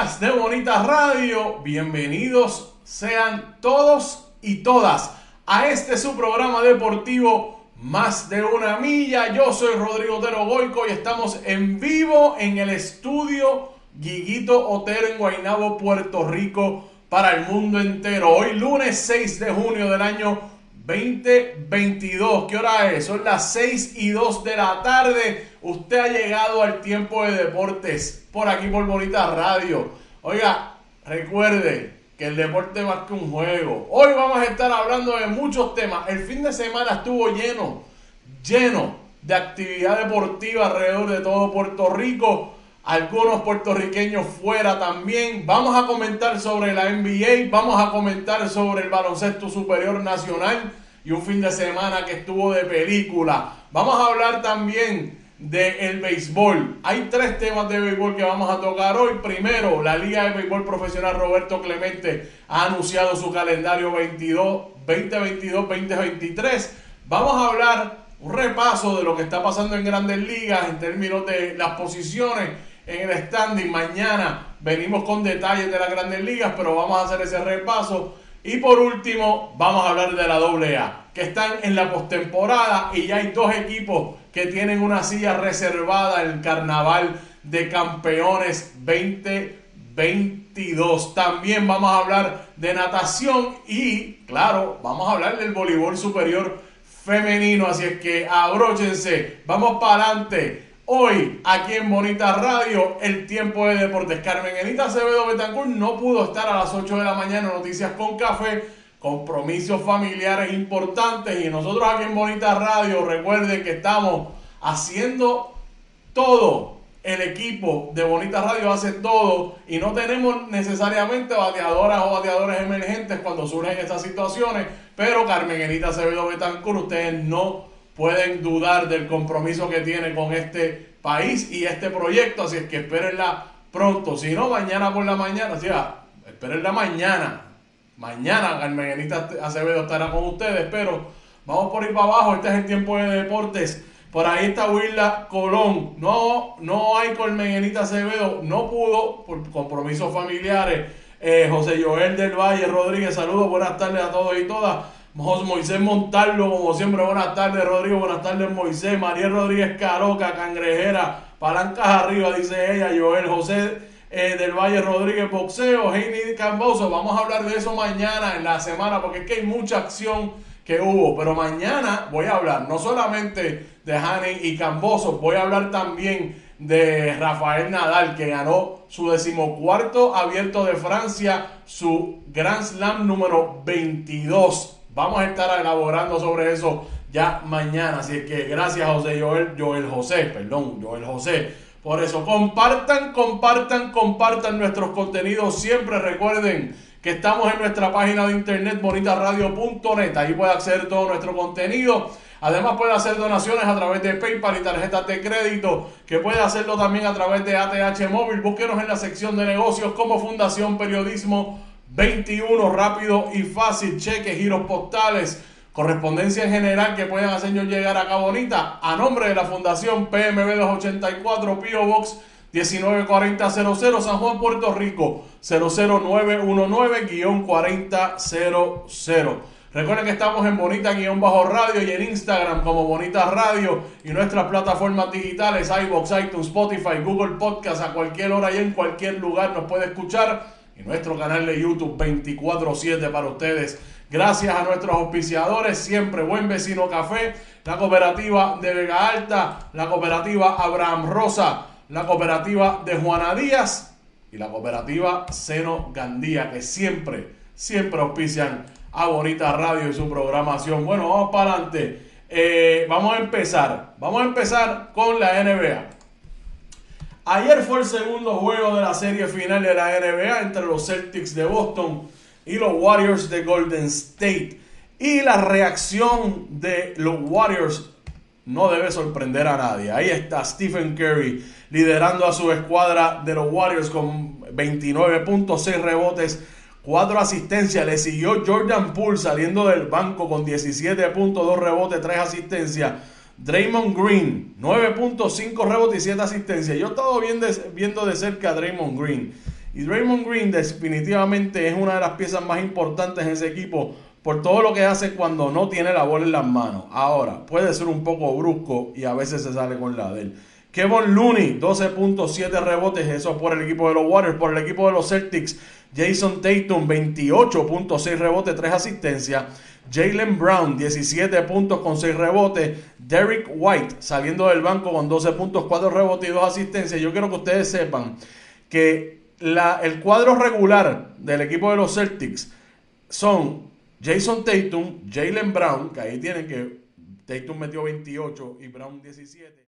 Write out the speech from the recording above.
De Bonita Radio, bienvenidos sean todos y todas a este su programa deportivo Más de una milla. Yo soy Rodrigo Otero Goico y estamos en vivo en el estudio Guiguito Otero en Guaynabo, Puerto Rico, para el mundo entero. Hoy lunes 6 de junio del año 2022. ¿Qué hora es? Son las 6 y 2 de la tarde. Usted ha llegado al tiempo de deportes por aquí por Bonita Radio. Oiga, recuerde que el deporte más que un juego. Hoy vamos a estar hablando de muchos temas. El fin de semana estuvo lleno, lleno de actividad deportiva alrededor de todo Puerto Rico. Algunos puertorriqueños fuera también. Vamos a comentar sobre la NBA, vamos a comentar sobre el baloncesto superior nacional y un fin de semana que estuvo de película. Vamos a hablar también del béisbol. Hay tres temas de béisbol que vamos a tocar hoy. Primero, la Liga de Béisbol Profesional Roberto Clemente ha anunciado su calendario 22, 2022-2023. Vamos a hablar un repaso de lo que está pasando en grandes ligas en términos de las posiciones en el standing. Mañana venimos con detalles de las grandes ligas, pero vamos a hacer ese repaso. Y por último, vamos a hablar de la AA, que están en la postemporada y ya hay dos equipos que tienen una silla reservada en el Carnaval de Campeones 2022. También vamos a hablar de natación y, claro, vamos a hablar del voleibol superior femenino. Así es que abróchense, vamos para adelante. Hoy, aquí en Bonita Radio, el tiempo de deportes. Carmen Enita Acevedo Betancourt no pudo estar a las 8 de la mañana, Noticias con Café compromisos familiares importantes y nosotros aquí en Bonita Radio recuerden que estamos haciendo todo. El equipo de Bonita Radio hace todo y no tenemos necesariamente bateadoras o bateadores emergentes cuando surgen estas situaciones, pero Carmen Enita Acevedo Betancourt, ustedes no pueden dudar del compromiso que tiene con este país y este proyecto, así es que espérenla pronto, si no mañana por la mañana, o sea, espérenla mañana, Mañana Carmenita Acevedo estará con ustedes, pero vamos por ir para abajo. Este es el tiempo de deportes. Por ahí está Willa Colón. No, no hay Carmenita Acevedo. No pudo por compromisos familiares. Eh, José Joel del Valle Rodríguez, saludos, buenas tardes a todos y todas. Moisés Montalvo, como siempre, buenas tardes, Rodrigo, buenas tardes, Moisés, María Rodríguez Caroca, Cangrejera, palancas arriba, dice ella, Joel José eh, del Valle Rodríguez Boxeo, Heini Camboso. Vamos a hablar de eso mañana en la semana, porque es que hay mucha acción que hubo. Pero mañana voy a hablar no solamente de Hani y Camboso, voy a hablar también de Rafael Nadal, que ganó su decimocuarto abierto de Francia, su Grand Slam número 22. Vamos a estar elaborando sobre eso ya mañana. Así que gracias José Joel, Joel José, perdón, Joel José. Por eso, compartan, compartan, compartan nuestros contenidos. Siempre recuerden que estamos en nuestra página de internet bonitaradio.net. Ahí puede acceder todo nuestro contenido. Además puede hacer donaciones a través de PayPal y tarjetas de crédito, que puede hacerlo también a través de ATH Móvil. Búsquenos en la sección de negocios como Fundación Periodismo 21, rápido y fácil, cheques, giros postales, correspondencia en general que puedan hacernos llegar acá bonita a nombre de la Fundación PMB 284 Pio Box 194000 San Juan, Puerto Rico 00919-4000. Recuerden que estamos en Bonita-Radio y en Instagram como Bonita Radio y nuestras plataformas digitales, iBox, iTunes, Spotify, Google Podcast, a cualquier hora y en cualquier lugar nos puede escuchar. Y nuestro canal de YouTube 24-7 para ustedes. Gracias a nuestros auspiciadores, siempre Buen Vecino Café, la cooperativa de Vega Alta, la cooperativa Abraham Rosa, la cooperativa de Juana Díaz y la cooperativa Seno Gandía, que siempre, siempre auspician a Bonita Radio y su programación. Bueno, vamos para adelante. Eh, vamos a empezar. Vamos a empezar con la NBA. Ayer fue el segundo juego de la serie final de la NBA entre los Celtics de Boston y los Warriors de Golden State. Y la reacción de los Warriors no debe sorprender a nadie. Ahí está Stephen Curry liderando a su escuadra de los Warriors con 29.6 rebotes 4 asistencias. Le siguió Jordan Poole saliendo del banco con 17.2 rebotes, 3 asistencias. Draymond Green, 9.5 rebotes y 7 asistencias. Yo he estado viendo de cerca a Draymond Green. Y Draymond Green definitivamente es una de las piezas más importantes en ese equipo por todo lo que hace cuando no tiene la bola en las manos. Ahora, puede ser un poco brusco y a veces se sale con la de él. Kevin Looney, 12.7 rebotes, eso por el equipo de los Warriors, por el equipo de los Celtics. Jason Tatum, 28.6 rebotes, 3 asistencias. Jalen Brown, 17 puntos con 6 rebotes. Derek White, saliendo del banco con 12 puntos, 4 rebotes y 2 asistencias. Yo quiero que ustedes sepan que la, el cuadro regular del equipo de los Celtics son Jason Tatum, Jalen Brown, que ahí tienen que Tatum metió 28 y Brown 17.